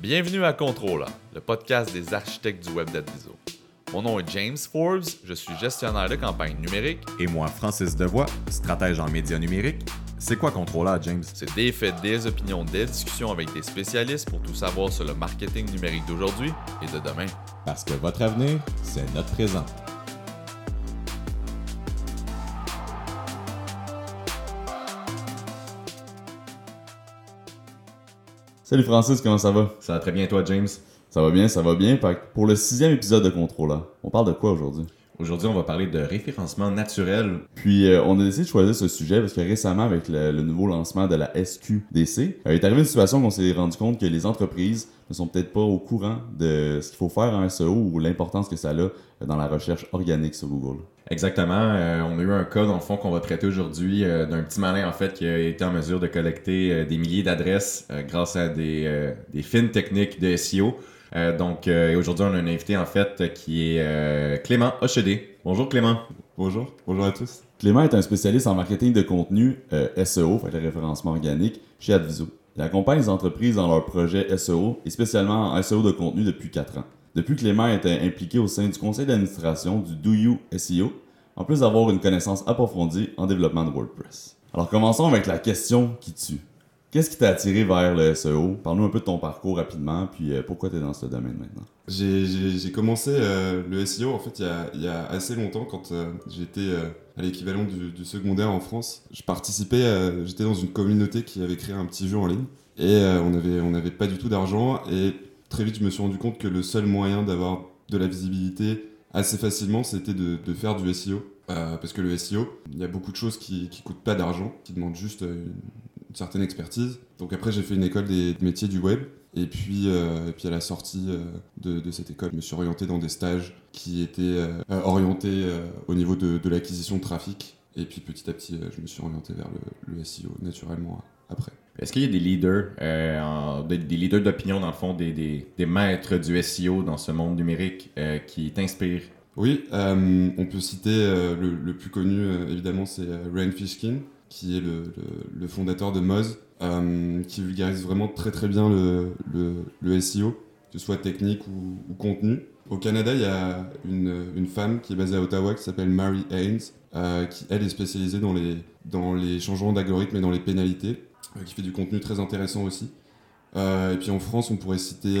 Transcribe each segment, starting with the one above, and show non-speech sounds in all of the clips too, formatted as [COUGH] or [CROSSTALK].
Bienvenue à Controla, le podcast des architectes du web d'Adviso. Mon nom est James Forbes, je suis gestionnaire de campagne numérique. Et moi, Francis Devoix, stratège en médias numériques. C'est quoi Controla, James? C'est des faits, des opinions, des discussions avec des spécialistes pour tout savoir sur le marketing numérique d'aujourd'hui et de demain. Parce que votre avenir, c'est notre présent. Salut Francis, comment ça va? Ça va très bien, toi, James? Ça va bien, ça va bien. Pour le sixième épisode de Controla, on parle de quoi aujourd'hui? Aujourd'hui, on va parler de référencement naturel. Puis euh, on a décidé de choisir ce sujet parce que récemment, avec le, le nouveau lancement de la SQDC, euh, il est arrivé une situation où on s'est rendu compte que les entreprises ne sont peut-être pas au courant de ce qu'il faut faire en SEO ou l'importance que ça a dans la recherche organique sur Google. Exactement. Euh, on a eu un cas, dans le fond, qu'on va traiter aujourd'hui euh, d'un petit malin, en fait, qui a été en mesure de collecter euh, des milliers d'adresses euh, grâce à des, euh, des fines techniques de SEO. Euh, donc, euh, aujourd'hui, on a un invité, en fait, qui est euh, Clément Hochedé. Bonjour, Clément. Bonjour, bonjour à tous. Clément est un spécialiste en marketing de contenu euh, SEO, fait le référencement organique, chez Adviso. Il accompagne les entreprises dans leurs projets SEO et spécialement en SEO de contenu depuis 4 ans. Depuis, Clément est impliqué au sein du conseil d'administration du Do You SEO, en plus d'avoir une connaissance approfondie en développement de WordPress. Alors commençons avec la question qui tue. Qu'est-ce qui t'a attiré vers le SEO? Parle-nous un peu de ton parcours rapidement, puis euh, pourquoi tu es dans ce domaine maintenant? J'ai- commencé euh, le SEO en fait il y a, assez longtemps quand euh, j'étais à l'équivalent du, secondaire en France. Je participais, j'étais dans une communauté qui avait créé un petit jeu en ligne et on avait on n'avait pas du tout d'argent et très vite je me suis rendu compte que le seul moyen d'avoir de la visibilité assez facilement c'était de, faire du SEO parce que le SEO il y a beaucoup de choses qui qui coûtent pas d'argent qui demandent juste une certaine expertise. Donc après j'ai fait une école des métiers du web et puis, euh, et puis à la sortie euh, de, de cette école, je me suis orienté dans des stages qui étaient euh, orientés au niveau de, de l'acquisition de trafic. Et puis petit à petit, je me suis orienté vers le, le SEO naturellement après. Est-ce qu'il y a des leaders, en- des, des leaders d'opinion, dans le fond, des, des, des maîtres du SEO dans ce monde numérique qui t'inspirent? Oui, on peut citer le, le plus connu, évidemment, c'est Ryan Fishkin, qui est le, fondateur de Moz, euh, qui vulgarise vraiment très très bien le, SEO, que ce soit technique ou, contenu. Au Canada, il y a une, femme qui est basée à Ottawa qui s'appelle Mary Haynes, euh, qui elle est spécialisée dans les, changements d'algorithmes et dans les pénalités, euh, qui fait du contenu très intéressant aussi. Et puis en France, on pourrait citer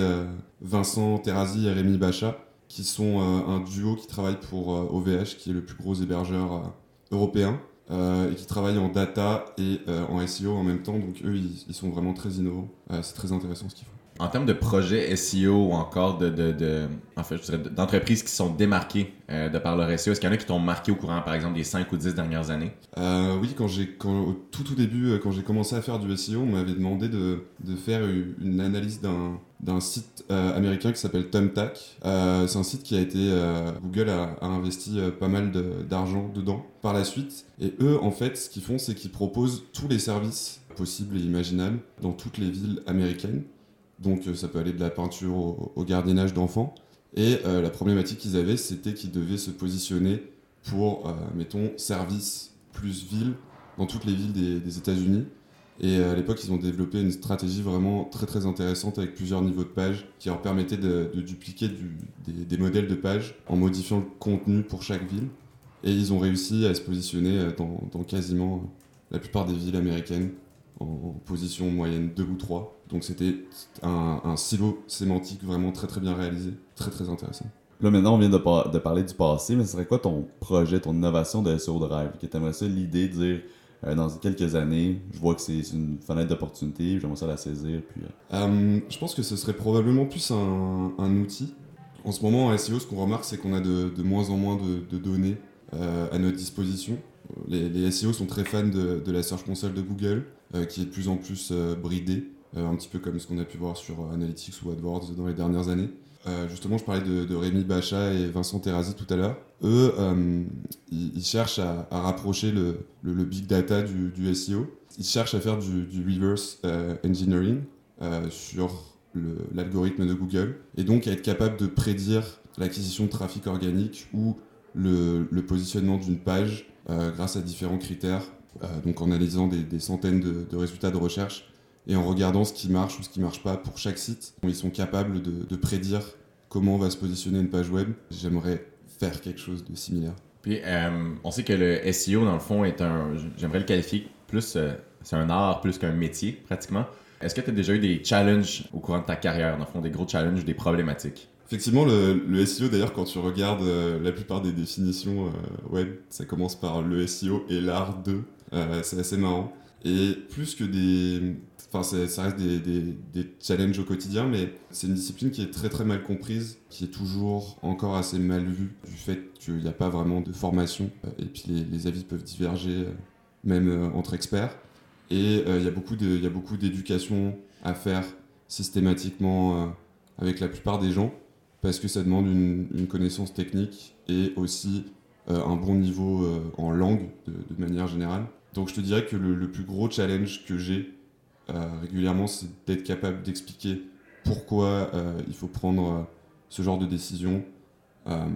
Vincent Terrazi et Rémi Bacha, qui sont un duo qui travaille pour OVH, qui est le plus gros hébergeur européen, et qui travaille en data et euh, en SEO en même temps. Donc eux, ils, ils sont vraiment très innovants. Euh, c'est très intéressant ce qu'ils font. En termes de projets SEO ou encore d'entreprises qui sont démarquées euh, de par leur SEO, est-ce qu'il y en a qui t'ont marqué au courant, par exemple, des 5 ou 10 dernières années? Euh, oui, quand au tout début, euh, quand j'ai commencé à faire du SEO, on m'avait demandé de, faire une analyse d'un, site américain qui s'appelle. Euh, c'est un site qui a été, Google a, investi pas mal d'argent dedans par la suite. Et eux, en fait, ce qu'ils font, c'est qu'ils proposent tous les services possibles et imaginables dans toutes les villes américaines. Donc euh, ça peut aller de la peinture au, gardiennage d'enfants. Et euh, la problématique qu'ils avaient, c'était qu'ils devaient se positionner pour, euh, mettons, service plus ville dans toutes les villes des, États-Unis. Et à l'époque, ils ont développé une stratégie vraiment très très intéressante avec plusieurs niveaux de pages qui leur permettaient de, dupliquer du- des, modèles de pages en modifiant le contenu pour chaque ville. Et ils ont réussi à se positionner dans, quasiment la plupart des villes américaines en, position moyenne 2 ou 3. Donc c'était un, un silo sémantique vraiment très très bien réalisé, très très intéressant. Là, maintenant, on vient de, par- de parler du passé, mais ce serait quoi ton projet, ton innovation de SEO Drive? Que t'aimerais ça l'idée de dire, euh, dans quelques années, je vois que c'est une fenêtre d'opportunité, j'aimerais ça la saisir, puis... euh, Euh, je pense que ce serait probablement plus un, un outil. En ce moment, en SEO, ce qu'on remarque, c'est qu'on a de, de moins en moins de, de données à notre disposition. Les, les SEO sont très fans de, de la Search Console de Google, qui est de plus en plus euh, bridée, euh, un petit peu comme ce qu'on a pu voir sur euh, Analytics ou AdWords dans les dernières années. Euh, justement, je parlais de, de Rémi Bacha et Vincent Terrazi tout à l'heure. Eux, euh, ils, cherchent à, rapprocher le, big data du, SEO. Ils cherchent à faire du, reverse euh, engineering euh, sur l'algorithme de Google et donc à être capable de prédire l'acquisition de trafic organique ou le, positionnement d'une page euh, grâce à différents critères. Euh, donc en analysant des, centaines de, résultats de recherche Et en regardant ce qui marche ou ce qui marche pas pour chaque site, ils sont capables de, de prédire comment va se positionner une page web. J'aimerais faire quelque chose de similaire. Puis, euh, on sait que le SEO, dans le fond, est un. J'aimerais le qualifier plus. euh, c'est un art plus qu'un métier, pratiquement. Est-ce que tu as déjà eu des challenges au courant de ta carrière, dans le fond, des gros challenges, des problématiques? Effectivement, le, le SEO, d'ailleurs, quand tu regardes euh, la plupart des définitions euh, web, ça commence par le SEO et l'art de. Euh, c'est assez marrant. Et plus que des. Enfin, ça reste des, des- des challenges au quotidien, mais c'est une discipline qui est très très mal comprise, qui est toujours encore assez mal vue du fait qu'il n'y a pas vraiment de formation. euh, Et puis les, les avis peuvent diverger, euh, même euh, entre experts. Et il y a beaucoup d'éducation à faire systématiquement avec la plupart des gens parce que ça demande une, connaissance technique et aussi euh, un bon niveau euh, en langue de, manière générale. Donc je te dirais que le, plus gros challenge que j'ai euh, régulièrement, c'est d'être capable d'expliquer pourquoi il faut prendre ce genre de décision. Euh,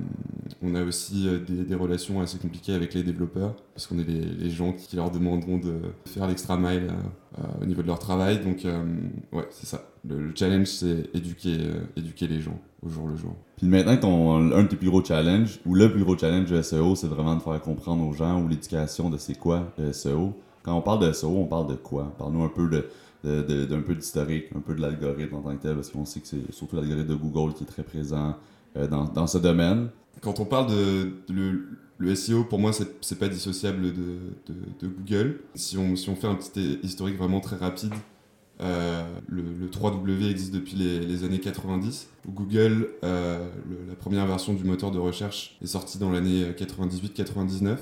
on a aussi euh, des, relations assez compliquées avec les développeurs, parce qu'on est les, gens qui leur demanderont de faire l'extra mile euh, au niveau de leur travail. Donc ouais, c'est ça. Le, le challenge, c'est éduquer, éduquer les gens au jour le jour. Puis maintenant, ton, un de tes plus gros challenges, ou le plus gros challenge de SEO, c'est vraiment de faire comprendre aux gens ou l'éducation de c'est quoi le SEO. Quand on parle de SEO, on parle de quoi? Parle-nous un peu de, d'un peu d'historique, un peu de l'algorithme en tant que tel, parce qu'on sait que c'est surtout l'algorithme de Google qui est très présent dans, dans ce domaine. Quand on parle de, le, SEO, pour moi, c'est pas dissociable de, Google. Si on, si on fait un petit historique vraiment très rapide, euh, le, le 3W existe depuis les, années 90. Où Google, euh, la première version du moteur de recherche est sortie dans l'année 98-99.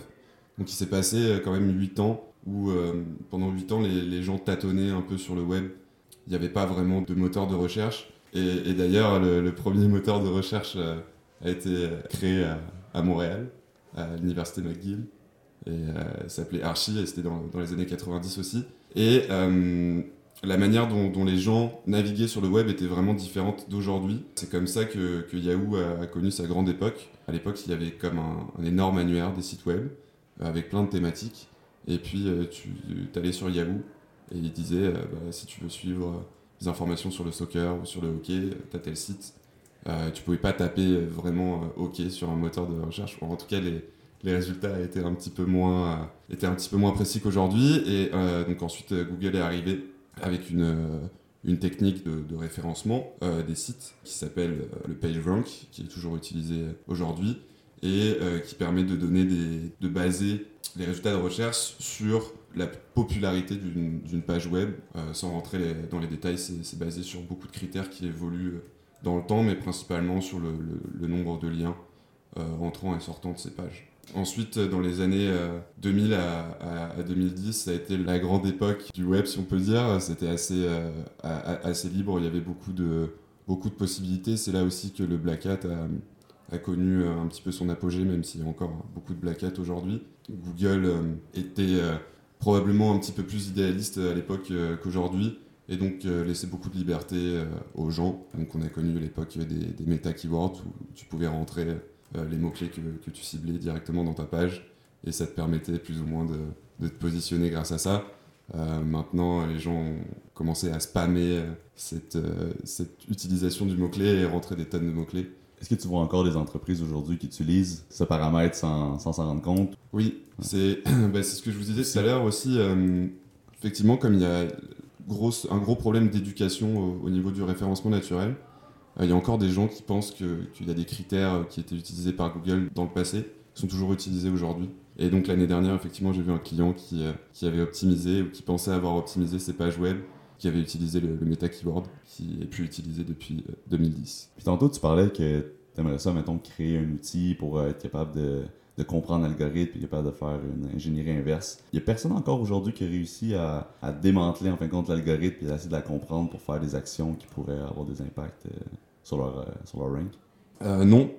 Donc il s'est passé euh, quand même 8 ans où euh, pendant 8 ans les gens tâtonnaient un peu sur le web. Il n'y avait pas vraiment de moteur de recherche. Et, d'ailleurs, le, premier moteur de recherche euh, a été euh, créé à, Montréal, à l'université McGill. Et euh, s'appelait Archie, et c'était dans, les années 90 aussi. Et la manière dont, les gens naviguaient sur le web était vraiment différente d'aujourd'hui. C'est comme ça que, Yahoo a, connu sa grande époque. À l'époque, il y avait comme un, énorme annuaire des sites web, avec plein de thématiques. Et puis, tu allais sur Yahoo, et il disait, bah, si tu veux suivre des informations sur le soccer ou sur le hockey, t'as tel site. Euh, tu pouvais pas taper vraiment euh, hockey sur un moteur de recherche. En tout cas, les, résultats étaient un petit peu moins, euh, étaient un petit peu moins précis qu'aujourd'hui. Et euh, donc ensuite, Google est arrivé avec une, une technique de, référencement des sites qui s'appelle euh, le PageRank, qui est toujours utilisé aujourd'hui et qui permet de donner des, de baser les résultats de recherche sur la popularité d'une page web. Euh, sans rentrer dans les détails, c'est basé sur beaucoup de critères qui évoluent euh, dans le temps, mais principalement sur le, le- nombre de liens euh, entrant et sortant de ces pages. Ensuite, euh, dans les années euh, 2000 à, à- à 2010, ça a été la grande époque du web, si on peut dire. C'était assez, assez libre, il y avait beaucoup de, beaucoup de possibilités. C'est là aussi que le Black Hat a, connu un petit peu son apogée, même s'il y a encore beaucoup de Black Hat aujourd'hui. Google était probablement un petit peu plus idéaliste à l'époque euh, qu'aujourd'hui et donc euh, laissait beaucoup de liberté euh, aux gens. Donc on a connu l'époque des, des meta-keywords où tu pouvais rentrer les mots-clés que, tu ciblais directement dans ta page et ça te permettait plus ou moins de, te positionner grâce à ça. Maintenant, les gens ont commencé à spammer cette, cette utilisation du mot-clé et rentrer des tonnes de mots-clés. Est-ce que tu vois encore des entreprises aujourd'hui qui utilisent ce paramètre sans s'en rendre compte? Oui, c'est [CLEARS THROAT] bah, c'est ce que je vous disais tout à l'heure aussi. euh, effectivement, comme il y a grosse, un gros problème d'éducation au, au niveau du référencement naturel, euh, il y a encore des gens qui pensent qu'il y a des critères euh, qui étaient utilisés par Google dans le passé, qui sont toujours utilisés aujourd'hui. Et donc l'année dernière, effectivement, j'ai vu un client qui, euh, qui avait optimisé ou qui pensait avoir optimisé ses pages web, qui avait utilisé le, le meta keyword, qui est plus utilisé depuis euh, 2010. Puis tantôt, tu parlais que tu aimerais ça, mettons, créer un outil pour être capable de, de comprendre l'algorithme et capable de faire une ingénierie inverse. Il y a personne encore aujourd'hui qui a réussi à, démanteler en fin de compte l'algorithme et à essayer de la comprendre pour faire des actions qui pourraient avoir des impacts euh, sur, leur, euh, sur leur rank. Euh, non,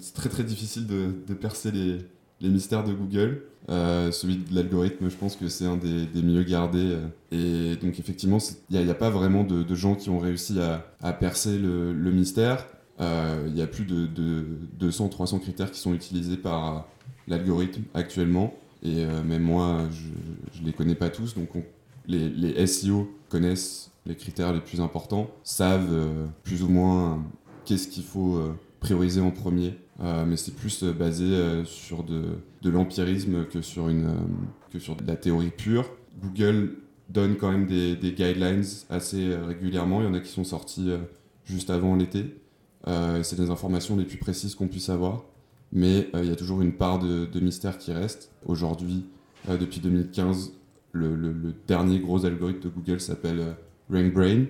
c'est très très difficile de, percer les, mystères de Google. Celui de l'algorithme, je pense que c'est un des, mieux gardés. Et donc effectivement, il n'y a, pas vraiment de, gens qui ont réussi à, percer le mystère. Euh, Il y a plus de, de 200-300 critères qui sont utilisés par l'algorithme actuellement. Et euh, même moi, je ne les connais pas tous. Donc on- les, SEO connaissent les critères les plus importants, savent euh, plus ou moins qu'est-ce qu'il faut prioriser en premier. Mais c'est plus basé sur de, l'empirisme que, sur de la théorie pure. Google donne quand même des, guidelines assez régulièrement. Il y en a qui sont sortis juste avant l'été. Euh, c'est des informations les plus précises qu'on puisse avoir. Mais euh, il y a toujours une part de, mystère qui reste. Aujourd'hui, euh, depuis 2015, le, dernier gros algorithme de Google s'appelle RankBrain.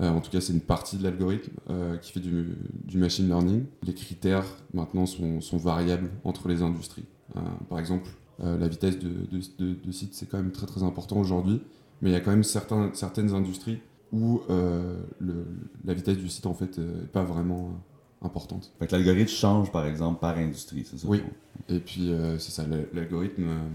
Euh, en tout cas, c'est une partie de l'algorithme qui fait du, machine learning. Les critères maintenant sont, variables entre les industries. Par exemple, la vitesse de, site, c'est quand même très très important aujourd'hui. Mais il y a quand même certaines industries où euh, le- la vitesse du site en fait n'est pas vraiment euh, importante. Fait que l'algorithme change, par exemple, par industrie, c'est ça? Oui. Et puis euh, c'est ça, l'algorithme euh,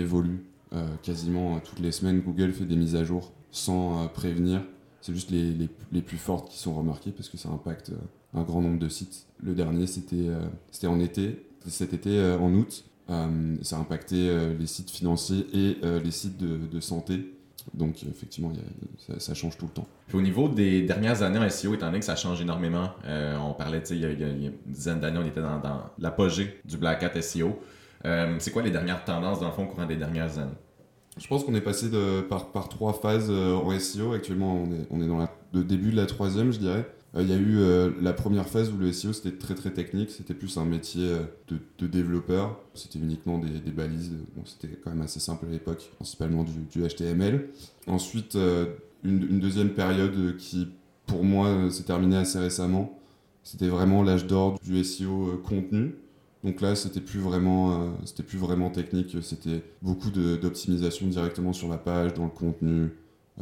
évolue euh, quasiment euh, toutes les semaines. Google fait des mises à jour sans euh, prévenir. C'est juste les, les- les plus fortes qui sont remarquées parce que ça impacte euh, un grand nombre de sites. Le dernier, c'était euh, c'était en été, cet été euh, en août. Euh, ça a impacté euh, les sites financiers et euh, les sites de, de santé. Donc effectivement, ça, change tout le temps. Au niveau des dernières années en SEO, étant donné que ça change énormément, euh, on parlait, tu sais, il, y a- une dizaine d'années, on était dans, l'apogée du Black Hat SEO. Euh, c'est quoi les dernières tendances, dans le fond, au courant des dernières années? Je pense qu'on est passé par, trois phases euh, en SEO. Actuellement, on est, dans le début de la troisième, je dirais. Euh, Il y a eu euh, la première phase où le SEO c'était très très technique, c'était plus un métier euh, de, développeur, c'était uniquement des, balises, c'était quand même assez simple à l'époque, principalement du, HTML. Ensuite, une, deuxième période qui pour moi s'est terminée assez récemment, c'était vraiment l'âge d'or du SEO contenu. Donc là, c'était plus vraiment, c'était plus vraiment technique. C'était beaucoup d'optimisation directement sur la page, dans le contenu.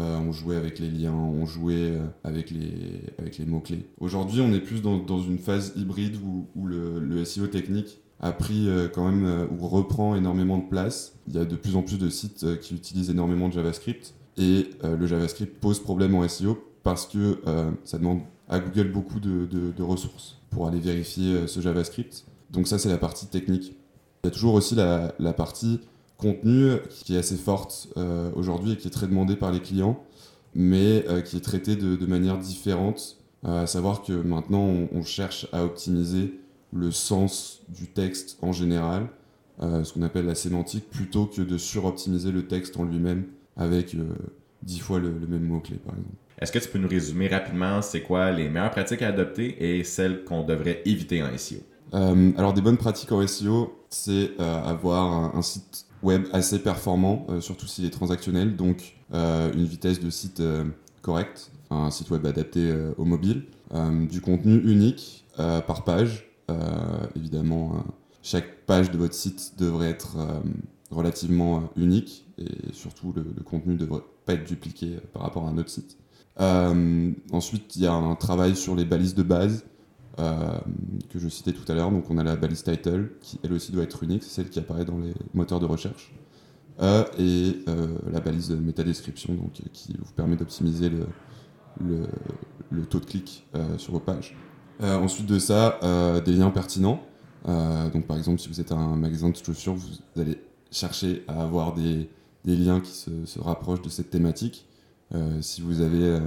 Euh, on jouait avec les liens, on jouait euh, avec les, avec les mots-clés. Aujourd'hui, on est plus dans, dans une phase hybride où, le, le SEO technique a pris euh, quand même, ou reprend énormément de place. Il y a de plus en plus de sites qui utilisent énormément de JavaScript. Et le JavaScript pose problème en SEO parce que ça demande à Google beaucoup de, de- de ressources pour aller vérifier ce JavaScript. Donc ça, c'est la partie technique. Il y a toujours aussi la, la partie contenu qui est assez forte euh, aujourd'hui et qui est très demandée par les clients, mais euh, qui est traitée de, de manière différente. Euh, à savoir que maintenant, on, on cherche à optimiser le sens du texte en général, ce qu'on appelle la sémantique, plutôt que de suroptimiser le texte en lui-même avec dix fois le, le même mot-clé, par exemple. Est-ce que tu peux nous résumer rapidement c'est quoi les meilleures pratiques à adopter et celles qu'on devrait éviter en SEO? Euh, alors des bonnes pratiques en SEO, c'est euh, avoir un, un site web assez performant, euh, surtout s'il est transactionnel, donc euh, une vitesse de site euh, correcte, un site web adapté au mobile, du contenu unique par page. Évidemment, chaque page de votre site devrait être relativement unique et surtout le, contenu ne devrait pas être dupliqué par rapport à un autre site. Ensuite, il y a un travail sur les balises de base euh, que je citais tout à l'heure. Donc on a la balise title qui elle aussi doit être unique, c'est celle qui apparaît dans les moteurs de recherche. Euh, et euh, la balise métadescription donc, qui vous permet d'optimiser le, taux de clic sur vos pages. Ensuite de ça, des liens pertinents. Donc par exemple, si vous êtes un magasin de chaussures, vous allez chercher à avoir des, liens qui se, se rapprochent de cette thématique. Si vous avez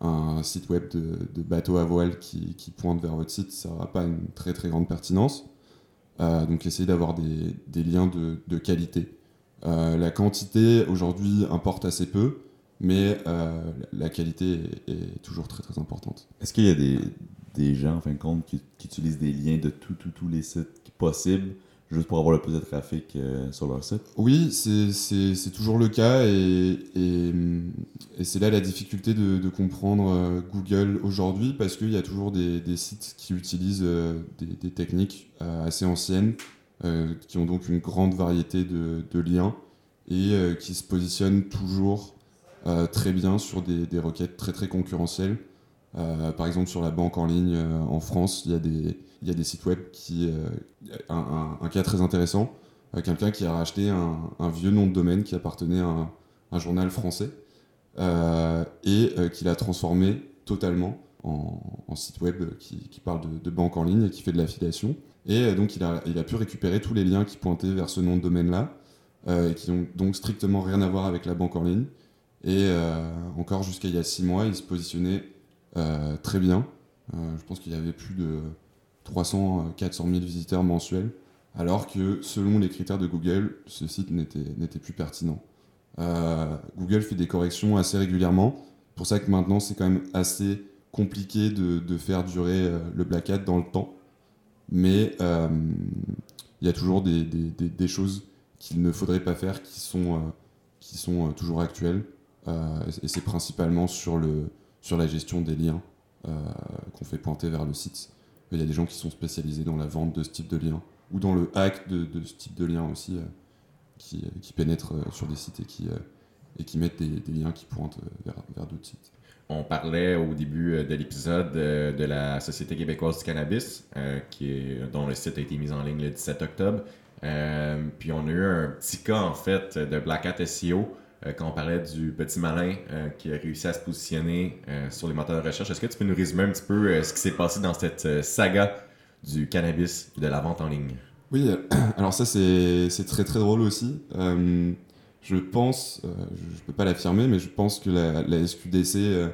un site web de, de bateau à voile qui, pointe vers votre site, ça n'aura pas une très très grande pertinence. Euh, donc essayez d'avoir des, liens de, qualité. Euh, la quantité aujourd'hui importe assez peu, mais euh, la qualité est, toujours très très importante. Est-ce qu'il y a des, gens, en fin de compte, qui, utilisent des liens de tous tous les sites possibles juste pour avoir le plus de trafic euh, sur leur site? Oui, c'est- toujours le cas et, et, c'est là la difficulté de, de comprendre euh, Google aujourd'hui parce qu'il y a toujours des, des sites qui utilisent euh, des, des techniques assez anciennes qui ont donc une grande variété de, de liens et qui se positionnent toujours très bien sur des, des requêtes très très concurrentielles. Par exemple, sur la banque en ligne en France, il y, a des- il y a des sites web qui. euh, un, cas très intéressant, euh, quelqu'un qui a racheté un, vieux nom de domaine qui appartenait à un, journal français euh, et qui l'a transformé totalement en, site web qui, parle de, de banque en ligne et qui fait de l'affiliation. Et donc, il a, il a pu récupérer tous les liens qui pointaient vers ce nom de domaine-là et qui ont donc strictement rien à voir avec la banque en ligne. Et encore jusqu'à il y a 6 mois, il se positionnait très bien. je pense qu'il y avait plus de 300, 400 000 visiteurs mensuels, alors que selon les critères de Google, ce site n'était plus pertinent. Google fait des corrections assez régulièrement. Pour ça que maintenant, c'est quand même assez compliqué de, faire durer le Black Hat dans le temps. Mais il y a toujours des, choses qu'il ne faudrait pas faire qui sont, qui sont toujours actuelles. et c'est principalement sur, le, sur la gestion des liens qu'on fait pointer vers le site. Il y a des gens qui sont spécialisés dans la vente de ce type de lien ou dans le hack de, ce type de lien aussi, qui, qui, pénètrent sur des sites et qui, et qui mettent des, liens qui pointent vers, d'autres sites. On parlait au début euh, de l'épisode euh, de la Société québécoise du cannabis, euh, qui dont le site a été mis en ligne le 17 octobre. puis on a eu un petit cas en fait de Black Hat SEO quand on parlait du petit malin qui a réussi à se positionner sur les moteurs de recherche. Est-ce que tu peux nous résumer un petit peu ce qui s'est passé dans cette saga du cannabis et de la vente en ligne? Oui, [CLEARS THROAT] alors ça c'est très très drôle aussi. Je pense, euh, je ne peux pas l'affirmer, mais je pense que la, SQDC euh,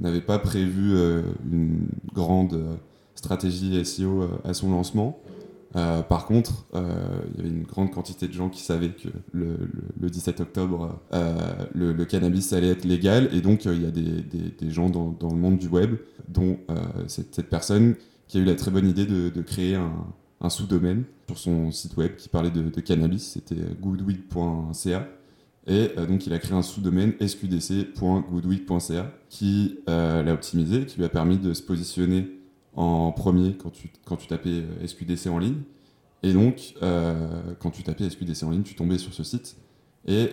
n'avait pas prévu euh, une grande stratégie SEO à son lancement. Par contre, il y avait une grande quantité de gens qui savaient que le, 17 octobre, le, cannabis allait être légal. Et donc, il y a des, gens dans, le monde du web, dont cette, personne qui a eu la très bonne idée de, créer un, sous-domaine sur son site web qui parlait de, cannabis. C'était goodweed.ca. Et euh, donc, il a créé un sous-domaine sqdc.goodweek.ca qui euh, l'a optimisé, qui lui a permis de se positionner en premier quand tu, quand tu tapais euh, SQDC en ligne. Et donc, quand tu tapais SQDC en ligne, tu tombais sur ce site et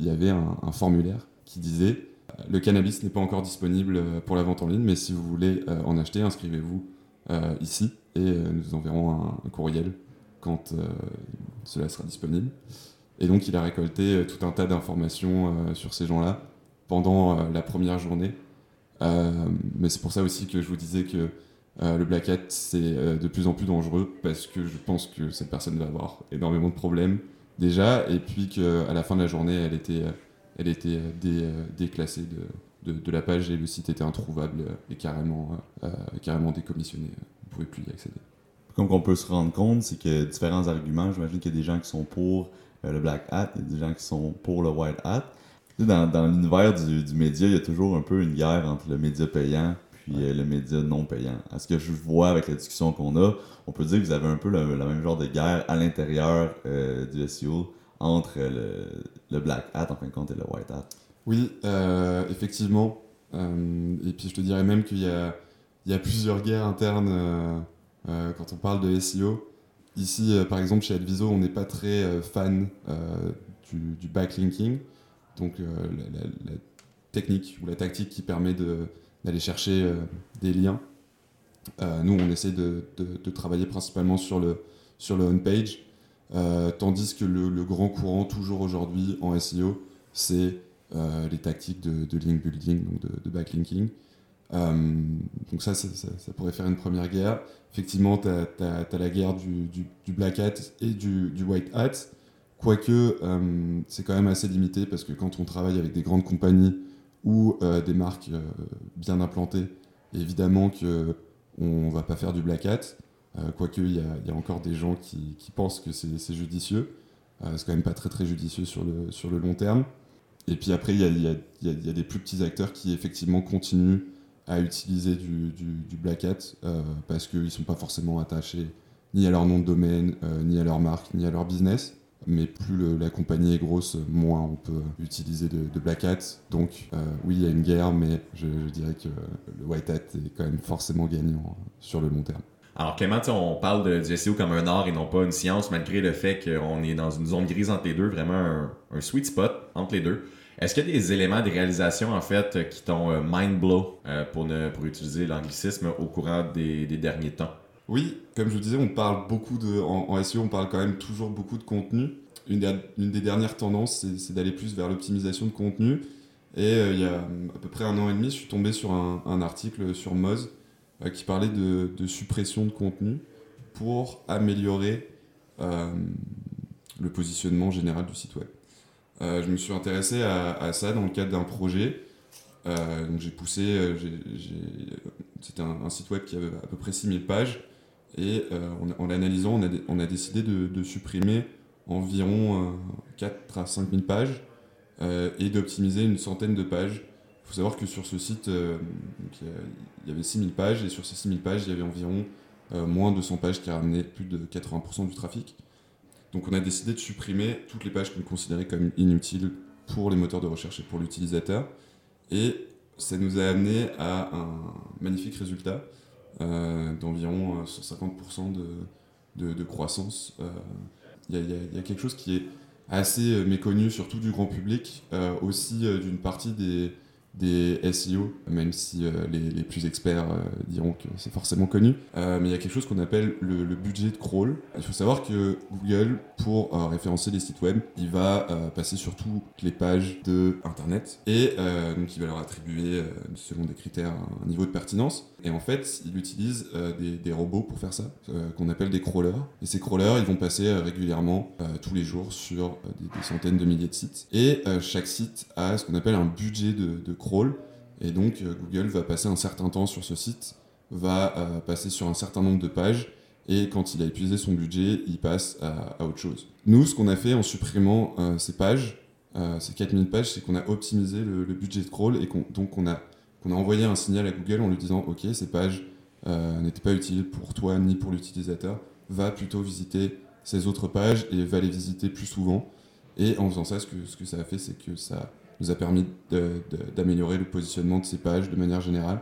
il y avait un, formulaire qui disait le cannabis n'est pas encore disponible pour la vente en ligne, mais si vous voulez en acheter, inscrivez-vous ici et nous enverrons un courriel quand cela sera disponible. Et donc, il a récolté euh, tout un tas d'informations euh, sur ces gens-là pendant euh, la première journée. mais c'est pour ça aussi que je vous disais que le Black Hat, c'est de plus en plus dangereux parce que je pense que cette personne va avoir énormément de problèmes déjà, et puis qu'à la fin de la journée, elle était, elle était déclassée de, de, la page et le site était introuvable et carrément, carrément décommissionné. Vous ne pouvez plus y accéder. Comme on peut se rendre compte, c'est que différents arguments, j'imagine qu'il y a des gens qui sont pour euh, le black hat, il y a des gens qui sont pour le white hat. Dans, dans l'univers du, du, média, il y a toujours un peu une guerre entre le média payant puis euh, le média non payant. À ce que je vois avec la discussion qu'on a, on peut dire que vous avez un peu le, même genre de guerre à l'intérieur euh, du SEO entre le, le, black hat en fin de compte et le white hat. Oui, effectivement. et puis je te dirais même qu'il y a, plusieurs guerres internes quand on parle de SEO. Ici, euh, par exemple, chez Adviso, on n'est pas très euh, fan euh, du, backlinking, donc la, technique ou la tactique qui permet d'aller chercher des liens. nous, on essaie de, travailler principalement sur le, sur le on-page, tandis que le, grand courant, toujours aujourd'hui en SEO, c'est les tactiques de, link building, donc de, backlinking. donc ça, ça, pourrait faire une première guerre effectivement, tu as, la guerre du, black hat et du, white hat. Quoique, euh, c'est quand même assez limité parce que quand on travaille avec des grandes compagnies ou euh, des marques euh, bien implantées, évidemment qu'on ne va pas faire du black hat. quoique, il y, a encore des gens qui, pensent que c'est judicieux. c'est quand même pas très judicieux sur le, long terme. Et puis après, il y a, des plus petits acteurs qui effectivement continuent à utiliser du, du, Black Hat euh, parce qu'ils ne sont pas forcément attachés ni à leur nom de domaine, euh, ni à leur marque, ni à leur business. Mais plus la compagnie est grosse, moins on peut utiliser de, Black Hat. Donc euh, oui, il y a une guerre, mais je, dirais que le White Hat est quand même forcément gagnant sur le long terme. Alors Clément, on parle de, du SEO comme un art et non pas une science, malgré le fait qu'on est dans une zone grise entre les deux, vraiment un, sweet spot entre les deux. Est-ce qu'il y a des éléments de réalisation, en fait, qui t'ont euh, mind blow, euh, pour utiliser l'anglicisme, au courant des, derniers temps? Oui, comme je vous disais, on parle beaucoup de. En, SEO, on parle quand même toujours beaucoup de contenu. Une des, dernières tendances, c'est d'aller plus vers l'optimisation de contenu. Et euh, il y a à peu près un an et demi, je suis tombé sur un, article sur Moz qui parlait de, suppression de contenu pour améliorer le positionnement général du site web. je me suis intéressé à, ça dans le cadre d'un projet. j'ai poussé, c'était un, un, site web qui avait à peu près 6000 pages. Et en, en l'analysant, on a, décidé de, de supprimer environ 4 à 5 000 pages et d'optimiser une centaine de pages il faut savoir que sur ce site, euh, il y avait 6000 pages et sur ces 6000 pages, il y avait environ euh, moins de 100 pages qui ramenaient plus de 80% du trafic. Donc on a décidé de supprimer toutes les pages qu'on considérait comme inutiles pour les moteurs de recherche et pour l'utilisateur. Et ça nous a amené à un magnifique résultat euh, d'environ 150% de, de, croissance. Il y, y, a quelque chose qui est assez méconnu, surtout du grand public, aussi d'une partie des, des SEO, même si euh, les, plus experts euh, diront que c'est forcément connu. Euh, mais il y a quelque chose qu'on appelle le, budget de crawl. Il faut savoir que Google, pour référencer les sites web, il va passer sur toutes les pages de Internet et donc il va leur attribuer, selon des critères, un niveau de pertinence. Et en fait, il utilise des, robots pour faire ça, qu'on appelle des crawlers. Et ces crawlers, ils vont passer régulièrement, tous les jours, sur des, centaines de milliers de sites. Et chaque site a ce qu'on appelle un budget de, de crawl. Et donc, euh, Google va passer un certain temps sur ce site, va euh, passer sur un certain nombre de pages, et quand il a épuisé son budget, il passe à, autre chose. Nous, ce qu'on a fait en supprimant euh, ces pages, ces 4000 pages, c'est qu'on a optimisé le, budget de crawl, et donc on a, envoyé un signal à Google en lui disant, OK, ces pages n'étaient pas utiles pour toi ni pour l'utilisateur, va plutôt visiter ces autres pages et va les visiter plus souvent. Et en faisant ça, ce que, ce que ça a fait, c'est que ça nous a permis d'améliorer le positionnement de ces pages de manière générale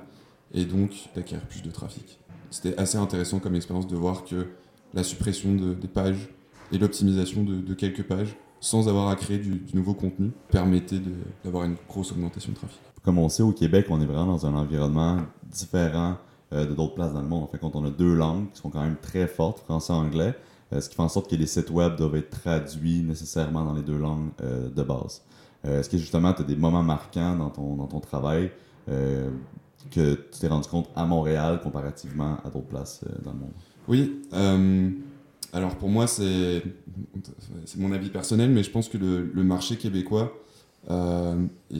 et donc d'acquérir plus de trafic. C'était assez intéressant comme expérience de voir que la suppression de, des pages et l'optimisation de, quelques pages sans avoir à créer du, nouveau contenu permettait d'avoir une grosse augmentation de trafic. Comme on sait, au Québec, on est vraiment dans un environnement différent euh, de d'autres places dans le monde. En fait, quand on a deux langues qui sont quand même très fortes, français et anglais, euh, ce qui fait en sorte que les sites web doivent être traduits nécessairement dans les deux langues euh, de base. Euh, est-ce que justement tu as des moments marquants dans ton, dans ton travail euh, que tu t'es rendu compte à Montréal comparativement à d'autres places euh, dans le monde? Oui. alors pour moi, c'est mon avis personnel, mais je pense que le, le marché québécois est,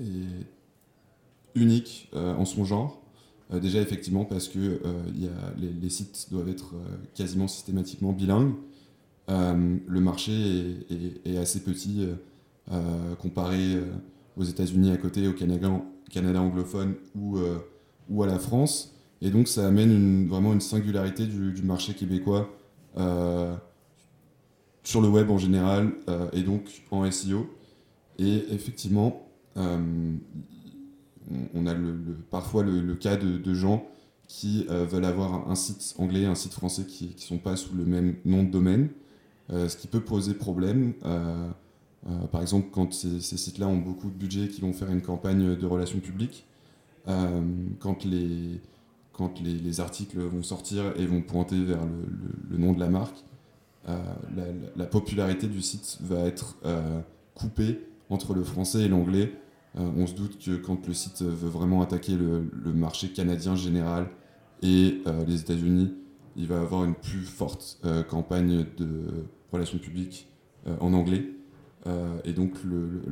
est, unique en son genre. déjà, effectivement, parce que y a, les, les, sites doivent être quasiment systématiquement bilingues. Euh, le marché est, assez petit euh, euh, comparé aux États-Unis à côté, au Canada, anglophone ou, à la France. Et donc ça amène vraiment une singularité du, marché québécois sur le web en général et donc en SEO. Et effectivement, on a parfois le, cas de, gens qui veulent avoir un site anglais, un site français qui ne sont pas sous le même nom de domaine. Euh, ce qui peut poser problème. Euh, euh, par exemple, quand ces, sites-là ont beaucoup de budget, qui vont faire une campagne de relations publiques, quand les, quand les, articles vont sortir et vont pointer vers le, nom de la marque, la, popularité du site va être coupée entre le français et l'anglais. on se doute que quand le site veut vraiment attaquer le, marché canadien général et les États-Unis, il va avoir une plus forte campagne de relations publiques euh, en anglais. Euh, et donc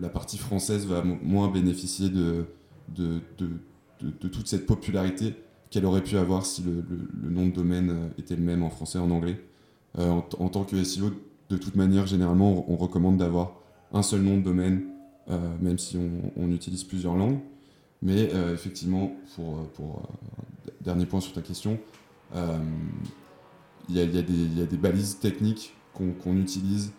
la partie française va moins bénéficier de, de, de, toute cette popularité qu'elle aurait pu avoir si le, nom de domaine euh, était le même en français et en anglais. en, tant que SEO, de toute manière, généralement, on, recommande d'avoir un seul nom de domaine, même si on, utilise plusieurs langues. Mais effectivement, pour, pour dernier point sur ta question, il y, y, a des balises techniques qu'on utilise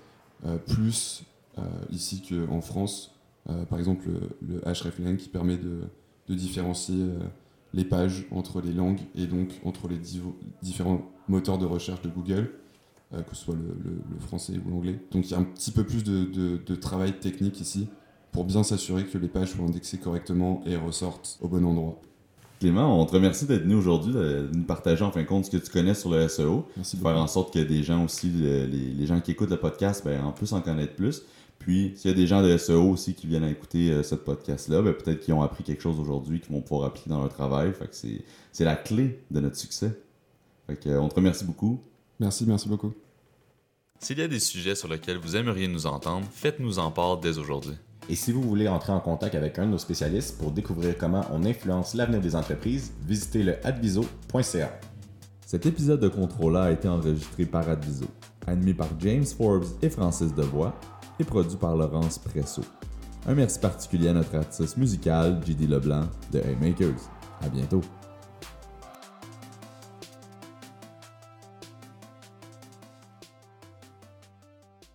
euh, plus euh, ici qu'en France. Euh, par exemple, le, hreflang qui permet de, différencier les pages entre les langues et donc entre les différents moteurs de recherche de Google, que ce soit le, français ou l'anglais. Donc il y a un petit peu plus de, travail technique ici pour bien s'assurer que les pages soient indexées correctement et ressortent au bon endroit. Clément, on te remercie d'être venu aujourd'hui, de nous partager en fin de compte ce que tu connais sur le SEO. Merci Faire en sorte que des gens aussi, les, gens qui écoutent le podcast, ben, en plus en connaître plus. Puis, s'il y a des gens de SEO aussi qui viennent à écouter euh, ce podcast-là, ben, peut-être qu'ils ont appris quelque chose aujourd'hui qu'ils vont pouvoir appliquer dans leur travail. Fait que c'est la clé de notre succès. Fait que, on te remercie beaucoup. Merci, merci beaucoup. S'il y a des sujets sur lesquels vous aimeriez nous entendre, faites-nous en part dès aujourd'hui. Et si vous voulez entrer en contact avec un de nos spécialistes pour découvrir comment on influence l'avenir des entreprises, visitez le adviso.ca. Cet épisode de Contrôleur a été enregistré par Adviso, animé par James Forbes et Francis Devoix et produit par Laurence Presso. Un merci particulier à notre artiste musical, JD Leblanc de Haymakers. À bientôt!